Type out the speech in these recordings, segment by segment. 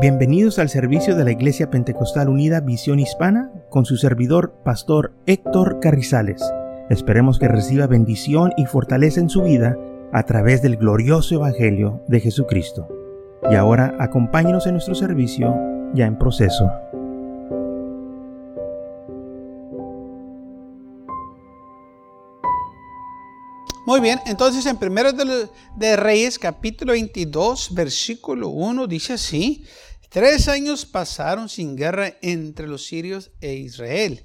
Bienvenidos al servicio de la Iglesia Pentecostal Unida Visión Hispana con su servidor, Pastor Héctor Carrizales. Esperemos que reciba bendición y fortaleza en su vida a través del glorioso Evangelio de Jesucristo. Y ahora acompáñenos en nuestro servicio ya en proceso. Muy bien, entonces en Primero de, Reyes capítulo 22 versículo 1 dice así, Tres años pasaron sin guerra entre los sirios e Israel.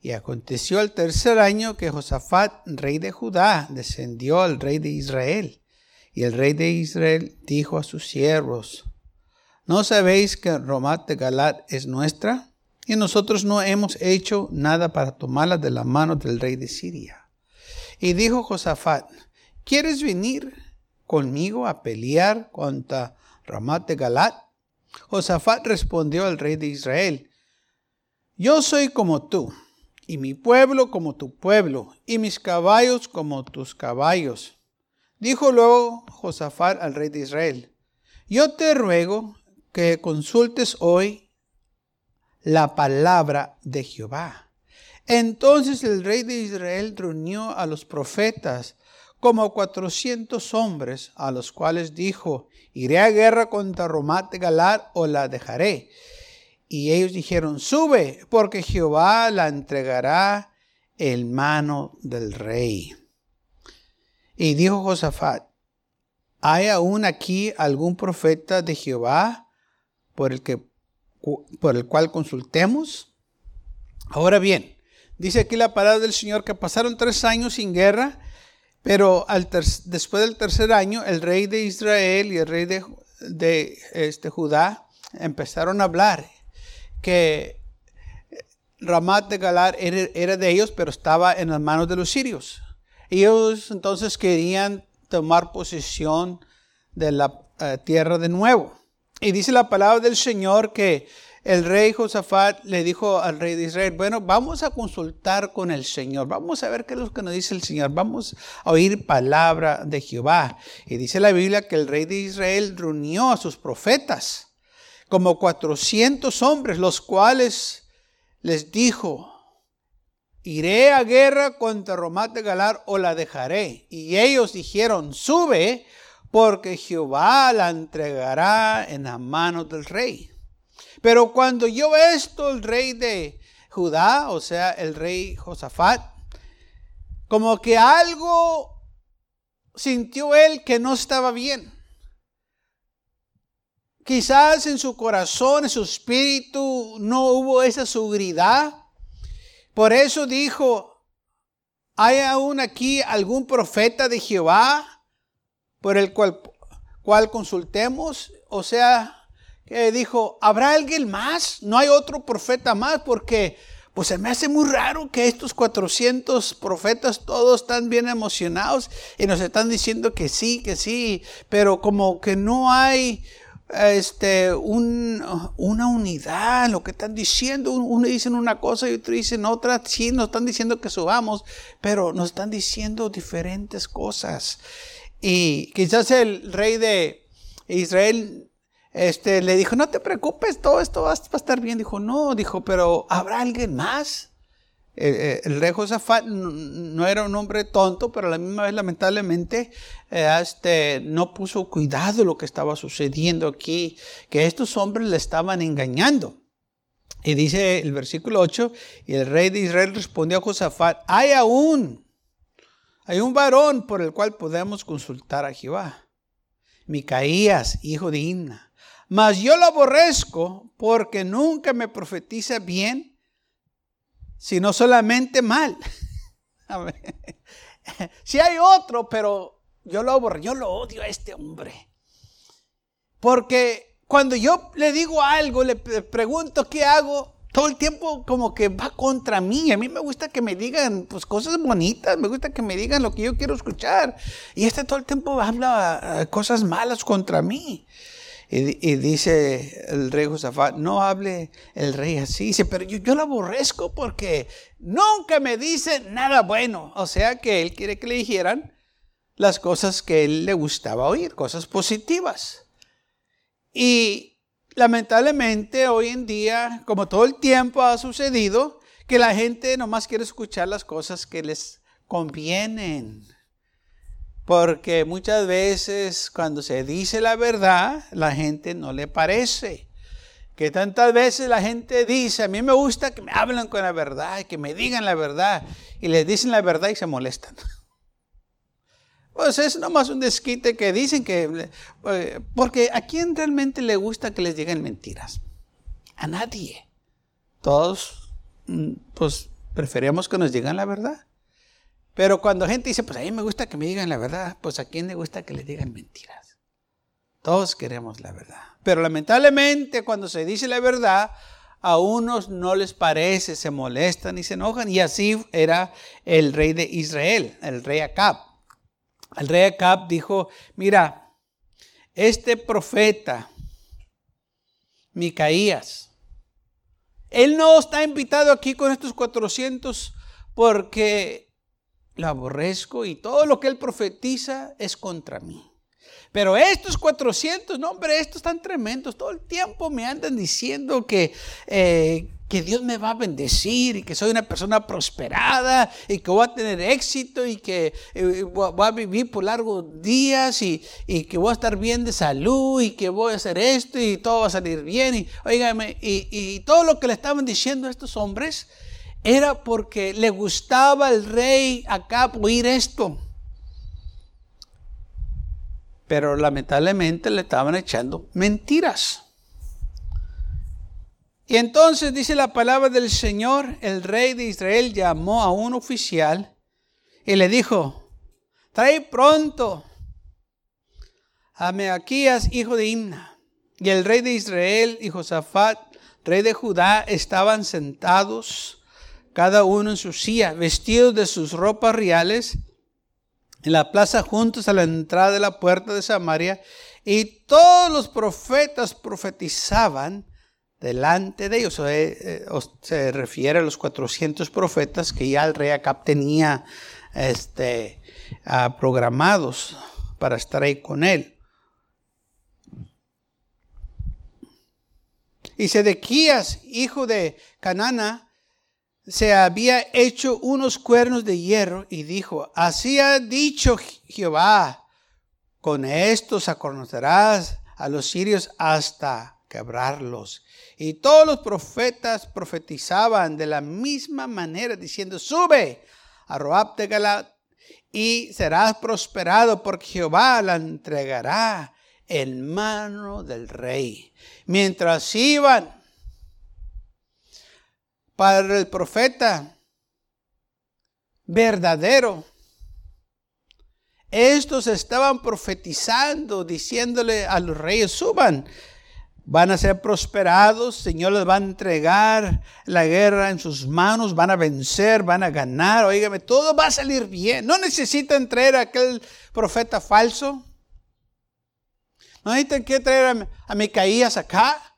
Y aconteció el tercer año que Josafat, rey de Judá, descendió al rey de Israel. Y el rey de Israel dijo a sus siervos, ¿no sabéis que Romat de Galat es nuestra? Y nosotros no hemos hecho nada para tomarla de la mano del rey de Siria. Y dijo Josafat, ¿quieres venir conmigo a pelear contra Ramat de Galat? Josafat respondió al rey de Israel, Yo soy como tú, y mi pueblo como tu pueblo, y mis caballos como tus caballos. Dijo luego Josafat al rey de Israel, Yo te ruego que consultes hoy la palabra de Jehová. Entonces el rey de Israel reunió a los profetas como cuatrocientos hombres, a los cuales dijo, iré a guerra contra Romat de Galar o la dejaré. Y ellos dijeron, sube, porque Jehová la entregará en mano del rey. Y dijo Josafat, ¿hay aún aquí algún profeta de Jehová por el, que, por el cual consultemos? Ahora bien, dice aquí la palabra del Señor que pasaron tres años sin guerra pero después del tercer año, el rey de Israel y el rey de, este, Judá empezaron a hablar que Ramat de Galar era, de ellos, pero estaba en las manos de los sirios. Ellos entonces querían tomar posesión de la eh, tierra de nuevo. Y dice la palabra del Señor que el rey Josafat le dijo al rey de Israel, bueno, vamos a consultar con el Señor, vamos a ver qué es lo que nos dice el Señor, vamos a oír palabra de Jehová. Y dice la Biblia que el rey de Israel reunió a sus profetas, como 400 hombres, los cuales les dijo, iré a guerra contra Romat de Galar o la dejaré. Y ellos dijeron, sube, porque Jehová la entregará en la mano del rey. Pero cuando yo esto, el rey de Judá, o sea, el rey Josafat, como que algo sintió él que no estaba bien. Quizás en su corazón, en su espíritu, no hubo esa seguridad. Por eso dijo, ¿hay aún aquí algún profeta de Jehová por el cual, cual consultemos? O sea, que dijo, ¿habrá alguien más? ¿No hay otro profeta más? Porque pues se me hace muy raro que estos 400 profetas todos están bien emocionados y nos están diciendo que sí, que sí, pero como que no hay este, una unidad lo que están diciendo. Uno dicen una cosa y otro dicen otra. Sí, nos están diciendo que subamos, pero nos están diciendo diferentes cosas. Y quizás el rey de Israel este, le dijo, no te preocupes, todo esto va, a estar bien. Dijo, no, dijo, pero ¿habrá alguien más? Eh, eh, el rey Josafat no era un hombre tonto, pero a la misma vez lamentablemente eh, este, no puso cuidado de lo que estaba sucediendo aquí, que estos hombres le estaban engañando. Y dice el versículo 8, y el rey de Israel respondió a Josafat, hay aún, hay un varón por el cual podemos consultar a Jehová. Micaías, hijo de Inna mas yo lo aborrezco porque nunca me profetiza bien, sino solamente mal. Si hay otro, pero yo lo aborrezco, yo lo odio a este hombre. Porque cuando yo le digo algo, le pregunto qué hago, todo el tiempo como que va contra mí. A mí me gusta que me digan pues, cosas bonitas, me gusta que me digan lo que yo quiero escuchar. Y este todo el tiempo habla eh, cosas malas contra mí. Y, dice el rey Josafat, no hable el rey así. Dice, pero yo, lo aborrezco porque nunca me dice nada bueno. O sea que él quiere que le dijeran las cosas que él le gustaba oír, cosas positivas. Y lamentablemente hoy en día, como todo el tiempo ha sucedido, que la gente nomás quiere escuchar las cosas que les convienen. Porque muchas veces cuando se dice la verdad, la gente no le parece. Que tantas veces la gente dice, a mí me gusta que me hablen con la verdad, que me digan la verdad, y les dicen la verdad y se molestan. Pues es nomás un desquite que dicen que, eh, porque ¿a quién realmente le gusta que les digan mentiras? A nadie. Todos, mm, pues, preferimos que nos digan la verdad. Pero cuando gente dice, pues a mí me gusta que me digan la verdad, pues a quién le gusta que le digan mentiras. Todos queremos la verdad. Pero lamentablemente cuando se dice la verdad, a unos no les parece, se molestan y se enojan. Y así era el rey de Israel, el rey Acab. El rey Acab dijo, mira, este profeta, Micaías, él no está invitado aquí con estos 400 porque lo aborrezco y todo lo que él profetiza es contra mí. Pero estos 400, no hombre, estos están tremendos. Todo el tiempo me andan diciendo que, eh, que Dios me va a bendecir y que soy una persona prosperada y que voy a tener éxito y que eh, voy a vivir por largos días y, que voy a estar bien de salud y que voy a hacer esto y todo va a salir bien. Y, y, y todo lo que le estaban diciendo a estos hombres era porque le gustaba al rey acá oír esto. Pero lamentablemente le estaban echando mentiras. Y entonces dice la palabra del Señor, el rey de Israel llamó a un oficial y le dijo, trae pronto a Meaquías, hijo de Imna. Y el rey de Israel y Josafat, rey de Judá, estaban sentados cada uno en su silla, vestidos de sus ropas reales, en la plaza juntos a la entrada de la puerta de Samaria, y todos los profetas profetizaban delante de ellos. Eh, se refiere a los 400 profetas que ya el rey Acab tenía este, ah, programados para estar ahí con él. Y Sedequías, hijo de Canana, se había hecho unos cuernos de hierro y dijo, así ha dicho Jehová, con estos aconocerás a los sirios hasta quebrarlos. Y todos los profetas profetizaban de la misma manera, diciendo, sube a Roab de Galat y serás prosperado porque Jehová la entregará en mano del rey. Mientras iban para el profeta verdadero. Estos estaban profetizando, diciéndole a los reyes, suban, van a ser prosperados, Señor les va a entregar la guerra en sus manos, van a vencer, van a ganar, oígame, todo va a salir bien. No necesitan traer a aquel profeta falso. No necesitan que traer a, a Micaías acá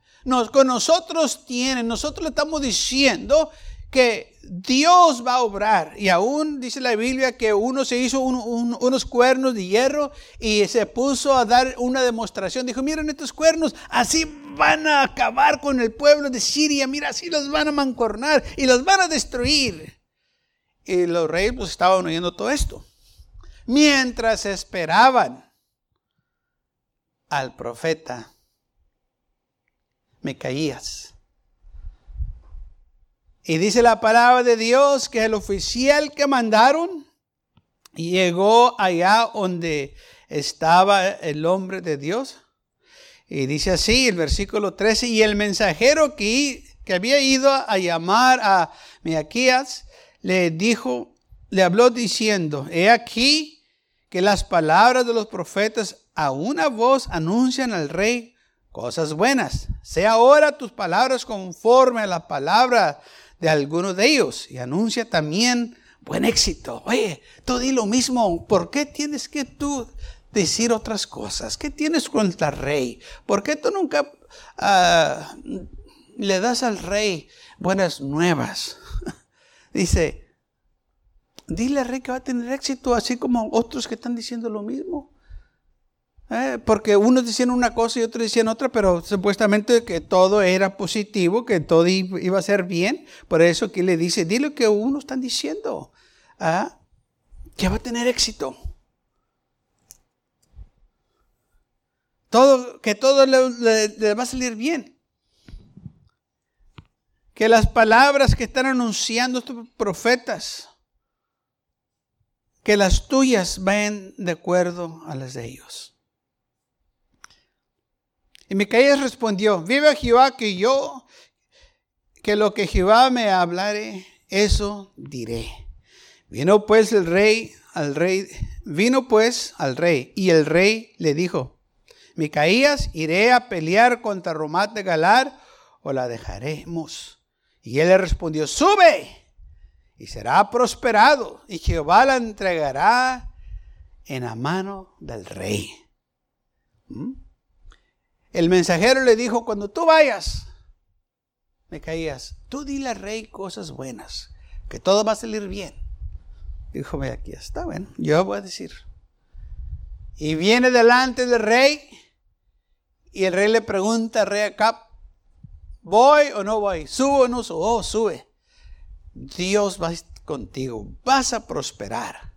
con nosotros tienen, nosotros le estamos diciendo que Dios va a obrar. Y aún dice la Biblia que uno se hizo unos cuernos de hierro y se puso a dar una demostración. Dijo, miren estos cuernos, así van a acabar con el pueblo de Siria. Mira, así los van a mancornar y los van a destruir. Y los reyes pues, estaban oyendo todo esto. Mientras esperaban al profeta me caías. Y dice la palabra de Dios que el oficial que mandaron llegó allá donde estaba el hombre de Dios. Y dice así el versículo 13, y el mensajero que, que había ido a llamar a Meaquías le dijo, le habló diciendo, he aquí que las palabras de los profetas a una voz anuncian al rey cosas buenas. Sea ahora tus palabras conforme a la palabra de alguno de ellos y anuncia también buen éxito. Oye, tú di lo mismo. ¿Por qué tienes que tú decir otras cosas? ¿Qué tienes contra el rey? ¿Por qué tú nunca ah, le das al rey buenas nuevas? Dice, dile al rey que va a tener éxito, así como otros que están diciendo lo mismo. Eh, porque unos decían una cosa y otros decían otra, pero supuestamente que todo era positivo, que todo iba a ser bien. Por eso que le dice, dile que unos están diciendo, ¿ah? que va a tener éxito. Todo, que todo le va a salir bien. Que las palabras que están anunciando estos profetas, que las tuyas vayan de acuerdo a las de ellos. Y Micaías respondió, vive Jehová que yo, que lo que Jehová me hablare, eso diré. Vino pues el rey al rey, vino pues al rey, y el rey le dijo, Micaías, iré a pelear contra Romat de Galar, o la dejaremos. Y él le respondió, sube, y será prosperado, y Jehová la entregará en la mano del rey. ¿Mm? El mensajero le dijo, cuando tú vayas, me caías, tú dile al rey cosas buenas, que todo va a salir bien. Dijo, aquí está, bueno, yo voy a decir. Y viene delante del rey, y el rey le pregunta rey Acab, ¿voy o no voy? ¿Subo o no subo? Oh, sube. Dios va contigo, vas a prosperar.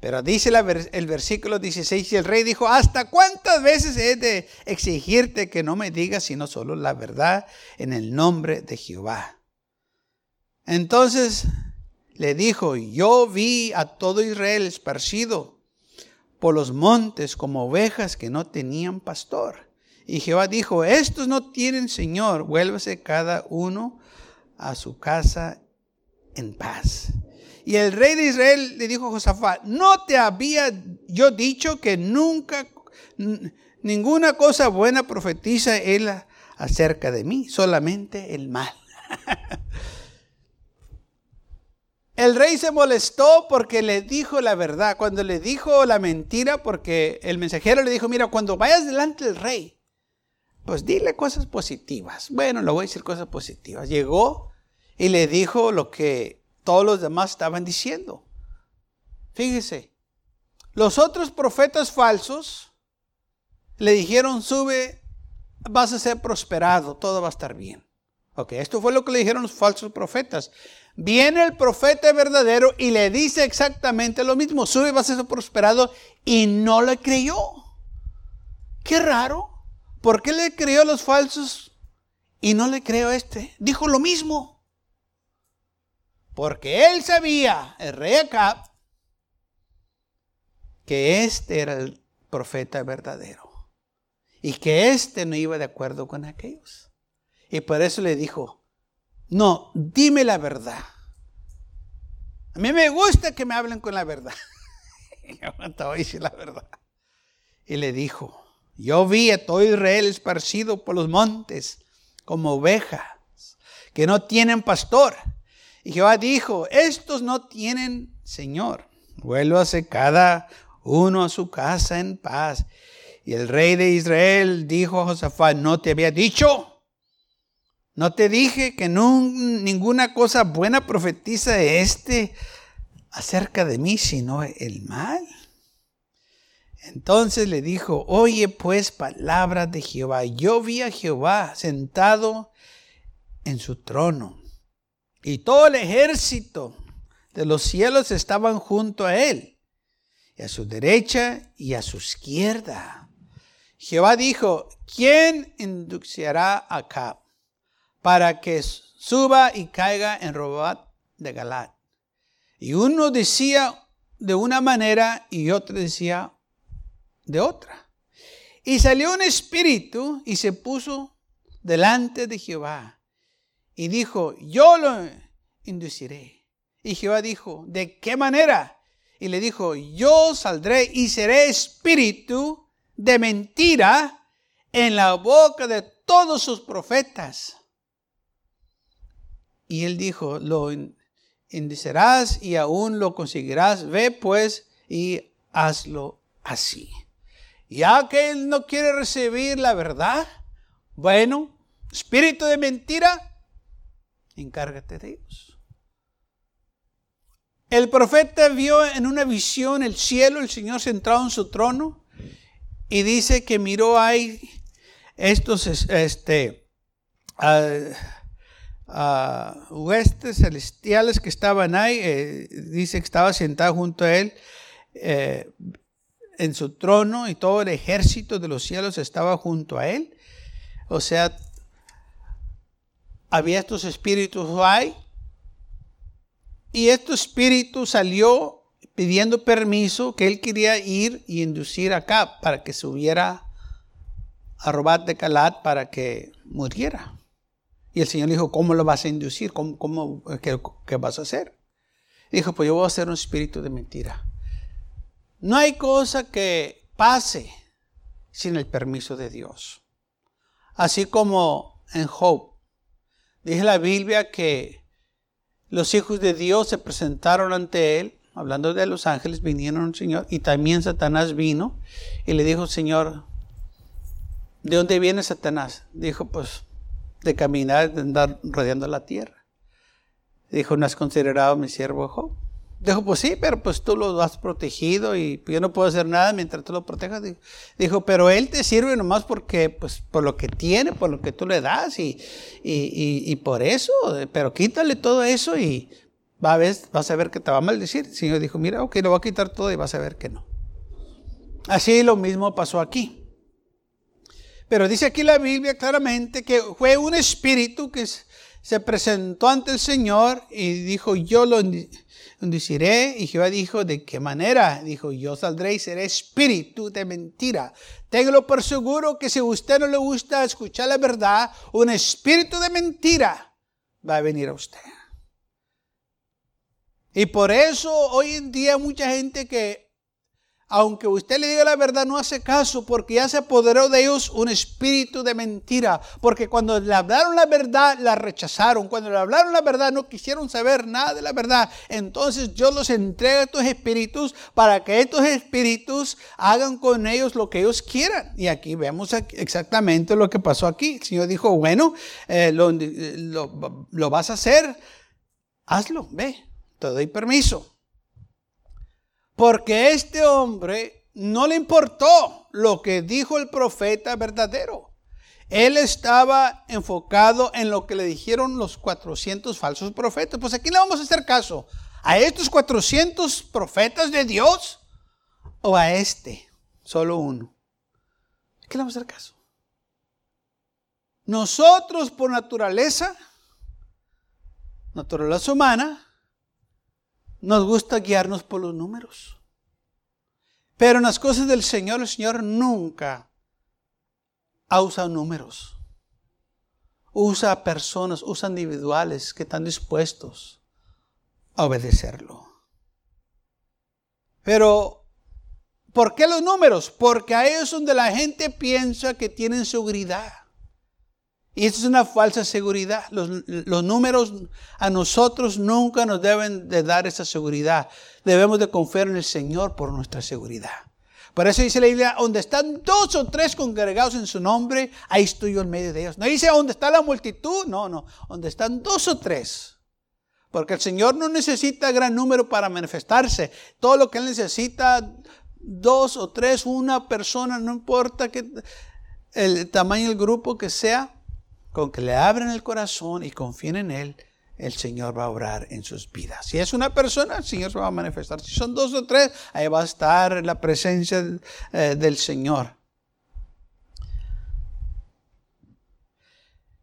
Pero dice el versículo 16, y el rey dijo, ¿hasta cuántas veces he de exigirte que no me digas sino solo la verdad en el nombre de Jehová? Entonces le dijo, yo vi a todo Israel esparcido por los montes como ovejas que no tenían pastor. Y Jehová dijo, estos no tienen Señor, vuélvase cada uno a su casa en paz. Y el rey de Israel le dijo a Josafat, no te había yo dicho que nunca, ninguna cosa buena profetiza él acerca de mí, solamente el mal. el rey se molestó porque le dijo la verdad, cuando le dijo la mentira, porque el mensajero le dijo, mira, cuando vayas delante del rey, pues dile cosas positivas. Bueno, le voy a decir cosas positivas. Llegó y le dijo lo que todos los demás estaban diciendo. Fíjese, los otros profetas falsos le dijeron, sube, vas a ser prosperado, todo va a estar bien. Ok, esto fue lo que le dijeron los falsos profetas. Viene el profeta verdadero y le dice exactamente lo mismo, sube, vas a ser prosperado, y no le creyó. Qué raro. ¿Por qué le creyó a los falsos y no le creyó a este? Dijo lo mismo. Porque él sabía, el rey Acab, que este era el profeta verdadero. Y que este no iba de acuerdo con aquellos. Y por eso le dijo, no, dime la verdad. A mí me gusta que me hablen con la verdad. la verdad. Y le dijo, yo vi a todo Israel esparcido por los montes como ovejas que no tienen pastor. Y Jehová dijo, estos no tienen Señor, vuélvase cada uno a su casa en paz. Y el rey de Israel dijo a Josafat, no te había dicho, no te dije que ninguna cosa buena profetiza este acerca de mí, sino el mal. Entonces le dijo, oye pues palabras de Jehová. Yo vi a Jehová sentado en su trono y todo el ejército de los cielos estaban junto a él, y a su derecha y a su izquierda. Jehová dijo, ¿quién inducirá acá para que suba y caiga en Robat de Galat? Y uno decía de una manera y otro decía de otra. Y salió un espíritu y se puso delante de Jehová y dijo, yo lo induciré. Y Jehová dijo, ¿de qué manera? Y le dijo, yo saldré y seré espíritu de mentira en la boca de todos sus profetas. Y él dijo, lo inducirás y aún lo conseguirás. Ve pues y hazlo así. Ya que él no quiere recibir la verdad, bueno, espíritu de mentira, encárgate de ellos. El profeta vio en una visión el cielo, el Señor sentado en su trono, y dice que miró ahí estos este, huestes celestiales que estaban ahí. Eh, dice que estaba sentado junto a él eh, en su trono y todo el ejército de los cielos estaba junto a él. O sea, había estos espíritus ahí. Y este espíritu salió pidiendo permiso que él quería ir y inducir acá para que subiera a Robat de Calat para que muriera. Y el Señor dijo, ¿cómo lo vas a inducir? ¿Cómo, cómo qué, vas a hacer? Dijo, pues yo voy a hacer un espíritu de mentira. No hay cosa que pase sin el permiso de Dios. Así como en Job, dice la Biblia que los hijos de Dios se presentaron ante él hablando de los ángeles, vinieron al Señor y también Satanás vino y le dijo, Señor, ¿de dónde viene Satanás? Dijo, pues de caminar, de andar rodeando la tierra. Dijo, ¿no has considerado mi siervo Job? Dijo, pues sí, pero pues tú lo has protegido y yo no puedo hacer nada mientras tú lo protejas. Dijo, pero él te sirve nomás porque, pues, por lo que tiene, por lo que tú le das y, y, y por eso, pero quítale todo eso y va a ver, vas a ver que te va a maldecir. El Señor dijo, mira, ok, lo voy a quitar todo y vas a ver que no. Así lo mismo pasó aquí. Pero dice aquí la Biblia claramente que fue un espíritu que se presentó ante el Señor y dijo, yo lo induciré. Y Jehová dijo, ¿de qué manera? Dijo, yo saldré y seré espíritu de mentira. Téngalo por seguro que si a usted no le gusta escuchar la verdad, un espíritu de mentira va a venir a usted. Y por eso hoy en día mucha gente que, aunque usted le diga la verdad, no hace caso porque ya se apoderó de ellos un espíritu de mentira. Porque cuando le hablaron la verdad, la rechazaron. Cuando le hablaron la verdad, no quisieron saber nada de la verdad. Entonces yo los entrego a estos espíritus para que estos espíritus hagan con ellos lo que ellos quieran. Y aquí vemos exactamente lo que pasó aquí. El Señor dijo, bueno, eh, lo, lo vas a hacer, hazlo, ve te doy permiso. Porque este hombre no le importó lo que dijo el profeta verdadero. Él estaba enfocado en lo que le dijeron los 400 falsos profetas. Pues aquí le vamos a hacer caso. ¿A estos 400 profetas de Dios? ¿O a este? Solo uno. ¿Qué le vamos a hacer caso? Nosotros por naturaleza, naturaleza humana, nos gusta guiarnos por los números. Pero en las cosas del Señor, el Señor nunca ha usado números. Usa personas, usa individuales que están dispuestos a obedecerlo. Pero, ¿por qué los números? Porque ahí es donde la gente piensa que tienen seguridad. Y esto es una falsa seguridad. Los, números a nosotros nunca nos deben de dar esa seguridad. Debemos de confiar en el Señor por nuestra seguridad. Por eso dice la Biblia, donde están dos o tres congregados en su nombre, ahí estoy yo en medio de ellos. No dice donde está la multitud, no, no, donde están dos o tres. Porque el Señor no necesita gran número para manifestarse. Todo lo que Él necesita, dos o tres, una persona, no importa que el tamaño del grupo que sea, con que le abran el corazón y confíen en Él, el Señor va a obrar en sus vidas. Si es una persona, el Señor se va a manifestar. Si son dos o tres, ahí va a estar la presencia eh, del Señor.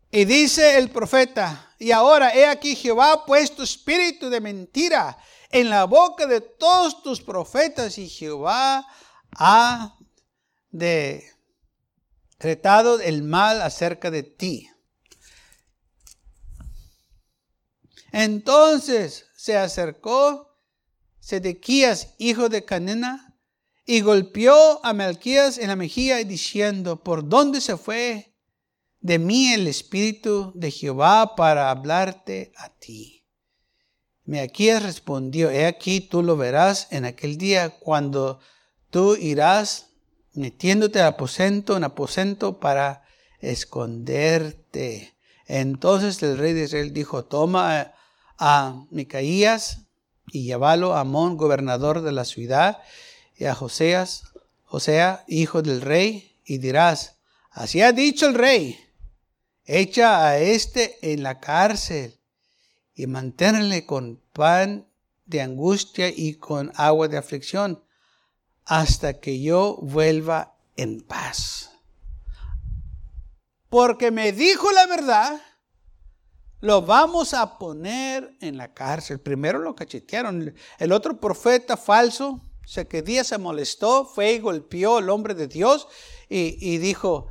Y dice el profeta, y ahora he aquí Jehová ha puesto espíritu de mentira en la boca de todos tus profetas y Jehová ha decretado el mal acerca de ti. Entonces se acercó Sedequías, hijo de Canena, y golpeó a Melquías en la mejilla diciendo, ¿por dónde se fue de mí el Espíritu de Jehová para hablarte a ti? Melquías respondió, he aquí tú lo verás en aquel día cuando tú irás metiéndote al aposento en aposento para esconderte. Entonces el rey de Israel dijo, toma a Micaías y llévalo a Amón, gobernador de la ciudad, y a Joseas, o sea, hijo del rey, y dirás, así ha dicho el rey, echa a este en la cárcel y manténle con pan de angustia y con agua de aflicción hasta que yo vuelva en paz. Porque me dijo la verdad, lo vamos a poner en la cárcel. Primero lo cachetearon. El otro profeta falso, que día se molestó, fue y golpeó al hombre de Dios y, dijo,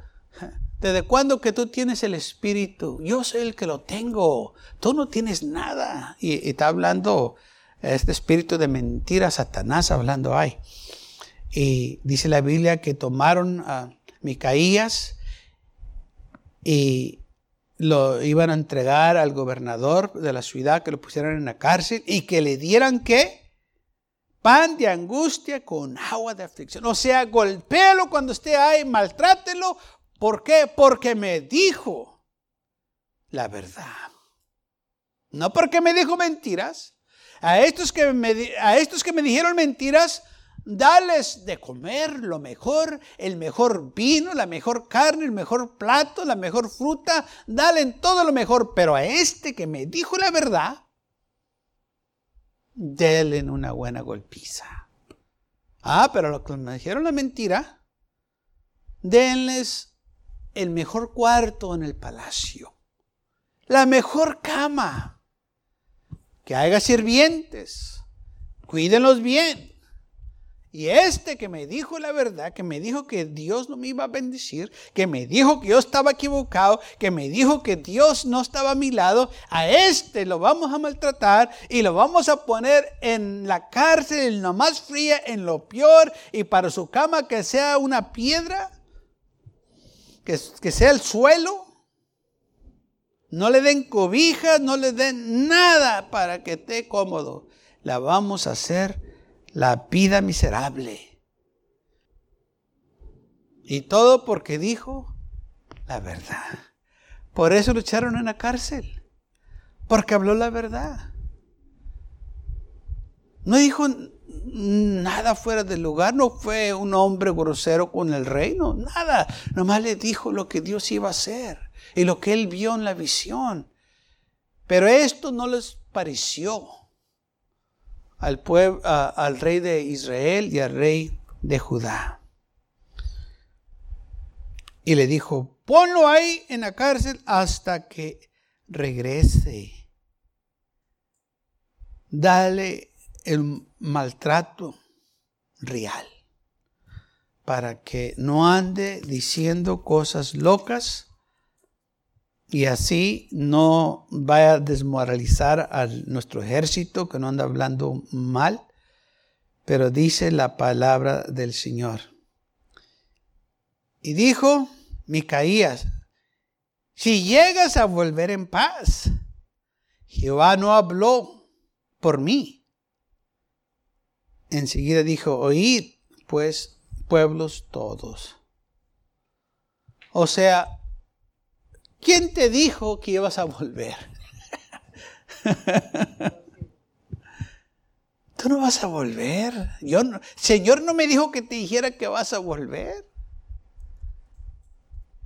¿desde cuándo que tú tienes el Espíritu? Yo soy el que lo tengo, tú no tienes nada. Y, está hablando este espíritu de mentira, Satanás hablando ahí. Y dice la Biblia que tomaron a Micaías y lo iban a entregar al gobernador de la ciudad, que lo pusieran en la cárcel y que le dieran qué? Pan de angustia con agua de aflicción. O sea, golpéelo cuando esté ahí, maltrátelo. ¿Por qué? Porque me dijo la verdad. No porque me dijo mentiras. A estos que me, a estos que me dijeron mentiras, Dales de comer lo mejor, el mejor vino, la mejor carne, el mejor plato, la mejor fruta. Dale todo lo mejor. Pero a este que me dijo la verdad, denle una buena golpiza. Ah, pero los que me dijeron la mentira, denles el mejor cuarto en el palacio, la mejor cama, que haya sirvientes, cuídenlos bien y este que me dijo la verdad, que me dijo que Dios no me iba a bendecir, que me dijo que yo estaba equivocado, que me dijo que Dios no estaba a mi lado, a este lo vamos a maltratar y lo vamos a poner en la cárcel, en lo más fría, en lo peor, y para su cama que sea una piedra, que, que sea el suelo. No le den cobijas, no le den nada para que esté cómodo. La vamos a hacer la vida miserable. Y todo porque dijo la verdad. Por eso lo echaron en la cárcel. Porque habló la verdad. No dijo nada fuera del lugar, no fue un hombre grosero con el reino, nada. Nomás le dijo lo que Dios iba a hacer y lo que él vio en la visión. Pero esto no les pareció al, rey de Israel y al rey de Judá. Y le dijo, ponlo ahí en la cárcel hasta que regrese. Dale el maltrato real para que no ande diciendo cosas locas y así no vaya a desmoralizar a nuestro ejército que no anda hablando mal, pero dice la palabra del Señor. Y dijo Micaías, si llegas a volver en paz, Jehová no habló por mí. Enseguida dijo, oíd pues pueblos todos. O sea, ¿Quién te dijo que ibas a volver? Tú no vas a volver. Yo Señor no me dijo que te dijera que vas a volver.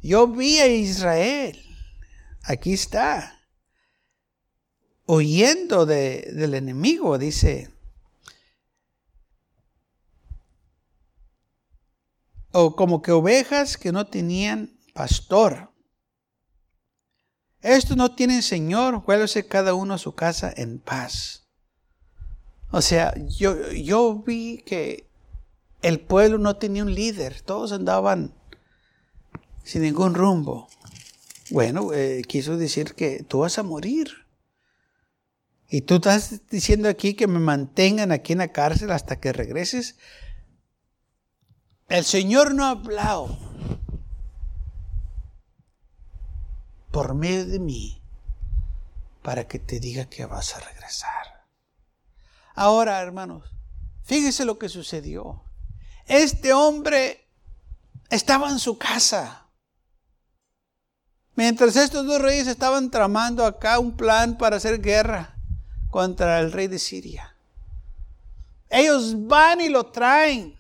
Yo vi a Israel. Aquí está. Oyendo del enemigo, dice. O como que ovejas que no tenían pastor. Estos no tienen Señor, vuélvese cada uno a su casa en paz. O sea, yo, yo vi que el pueblo no tenía un líder, todos andaban sin ningún rumbo. Bueno, eh, quiso decir que tú vas a morir. Y tú estás diciendo aquí que me mantengan aquí en la cárcel hasta que regreses. El Señor no ha hablado. Por medio de mí para que te diga que vas a regresar. Ahora, hermanos, fíjese lo que sucedió. Este hombre estaba en su casa. Mientras estos dos reyes estaban tramando acá un plan para hacer guerra contra el rey de Siria. Ellos van y lo traen.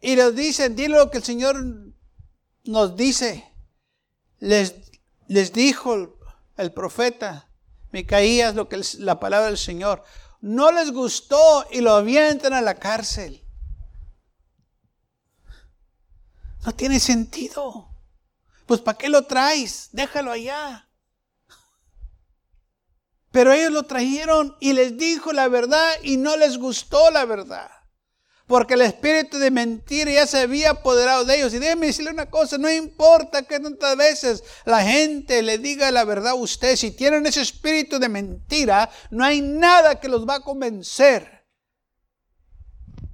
Y les dicen, dile lo que el Señor nos dice. Les, les dijo el profeta Micaías lo que es la palabra del Señor. No les gustó y lo avientan a la cárcel. No tiene sentido. Pues ¿para qué lo traes? Déjalo allá. Pero ellos lo trajeron y les dijo la verdad y no les gustó la verdad. Porque el espíritu de mentira ya se había apoderado de ellos. Y déjeme decirle una cosa, no importa que tantas veces la gente le diga la verdad a usted, si tienen ese espíritu de mentira, no hay nada que los va a convencer.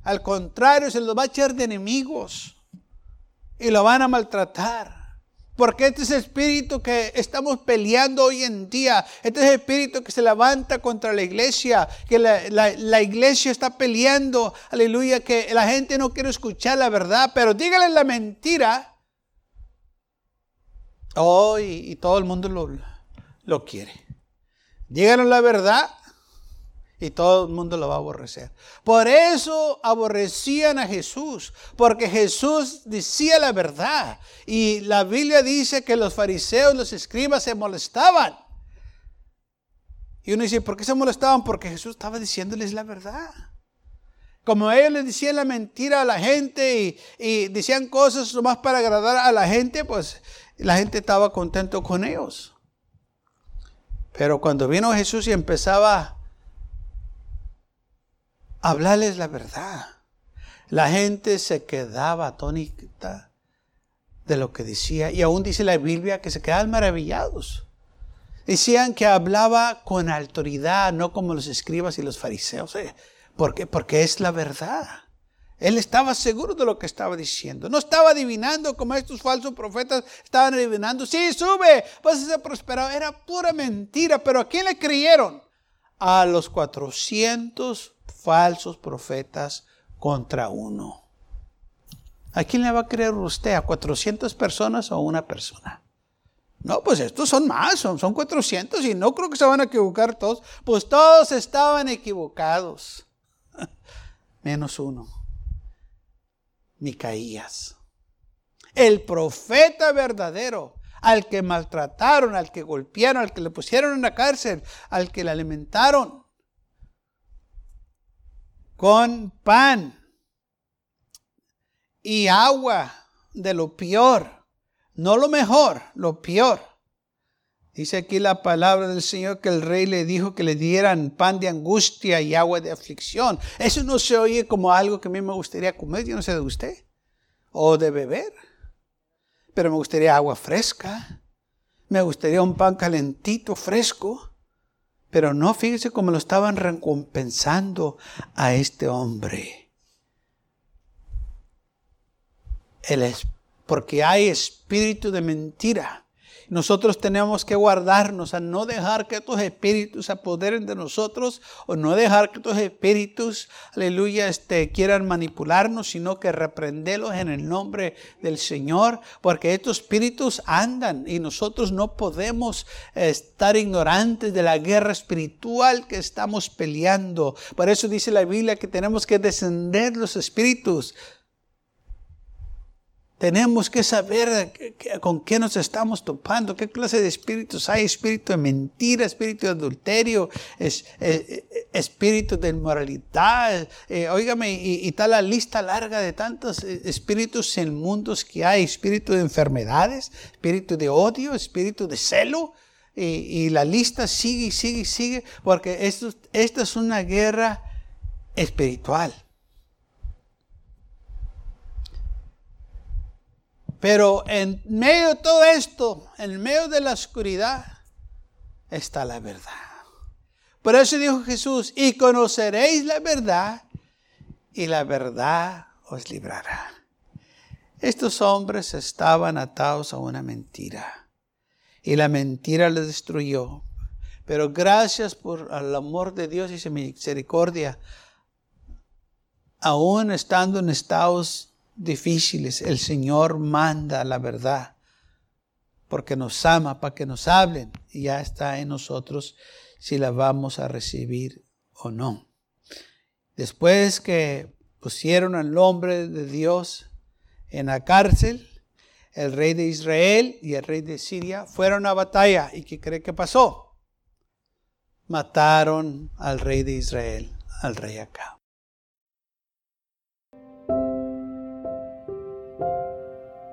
Al contrario, se los va a echar de enemigos y lo van a maltratar. Porque este es el espíritu que estamos peleando hoy en día. Este es el espíritu que se levanta contra la iglesia. Que la, iglesia está peleando. Aleluya. Que la gente no quiere escuchar la verdad. Pero dígale la mentira. Oh, y, todo el mundo lo, lo quiere. Díganos la verdad y todo el mundo lo va a aborrecer. Por eso aborrecían a Jesús, porque Jesús decía la verdad. Y la Biblia dice que los fariseos, los escribas se molestaban. Y uno dice, ¿por qué se molestaban? Porque Jesús estaba diciéndoles la verdad. Como ellos les decían la mentira a la gente y, y decían cosas nomás para agradar a la gente, pues la gente estaba contento con ellos. Pero cuando vino Jesús y empezaba hablarles la verdad. La gente se quedaba atónita de lo que decía y aún dice la Biblia que se quedaban maravillados. Decían que hablaba con autoridad, no como los escribas y los fariseos. ¿eh? ¿Por qué? Porque es la verdad. Él estaba seguro de lo que estaba diciendo. No estaba adivinando como estos falsos profetas estaban adivinando. Sí, sube, vas a ser prosperado. Era pura mentira. Pero ¿a quién le creyeron? A los 400 falsos profetas contra uno. ¿A quién le va a creer usted? ¿A 400 personas o a una persona? No, pues estos son más, son, son 400 y no creo que se van a equivocar todos. Pues todos estaban equivocados. Menos uno. Micaías. El profeta verdadero, al que maltrataron, al que golpearon, al que le pusieron en la cárcel, al que le alimentaron con pan y agua de lo peor, no lo mejor, lo peor. Dice aquí la palabra del Señor que el rey le dijo que le dieran pan de angustia y agua de aflicción. Eso no se oye como algo que a mí me gustaría comer, yo no sé de usted, o de beber. Pero me gustaría agua fresca, me gustaría un pan calentito, fresco. Pero no, fíjese cómo lo estaban recompensando a este hombre. porque hay espíritu de mentira nosotros tenemos que guardarnos a no dejar que estos espíritus apoderen de nosotros o no dejar que estos espíritus, aleluya, este, quieran manipularnos, sino que reprenderlos en el nombre del Señor, porque estos espíritus andan y nosotros no podemos estar ignorantes de la guerra espiritual que estamos peleando. Por eso dice la Biblia que tenemos que descender los espíritus tenemos que saber con qué nos estamos topando, qué clase de espíritus hay, espíritu de mentira, espíritu de adulterio, es, espíritu de inmoralidad. Eh, óigame, y, está la lista larga de tantos eh, espíritus en mundos que hay, espíritu de enfermedades, espíritu de odio, espíritu de celo. Y, la lista sigue y sigue y sigue, porque esto, esta es una guerra espiritual. Pero en medio de todo esto, en medio de la oscuridad, está la verdad. Por eso dijo Jesús, y conoceréis la verdad, y la verdad os librará. Estos hombres estaban atados a una mentira, y la mentira les destruyó. Pero gracias por el amor de Dios y su misericordia, aún estando en estados difíciles, el Señor manda la verdad porque nos ama, para que nos hablen y ya está en nosotros si la vamos a recibir o no. Después que pusieron al nombre de Dios en la cárcel. El rey de Israel y el rey de Siria fueron a batalla. ¿Y qué cree que pasó? Mataron al rey de Israel, al rey acá.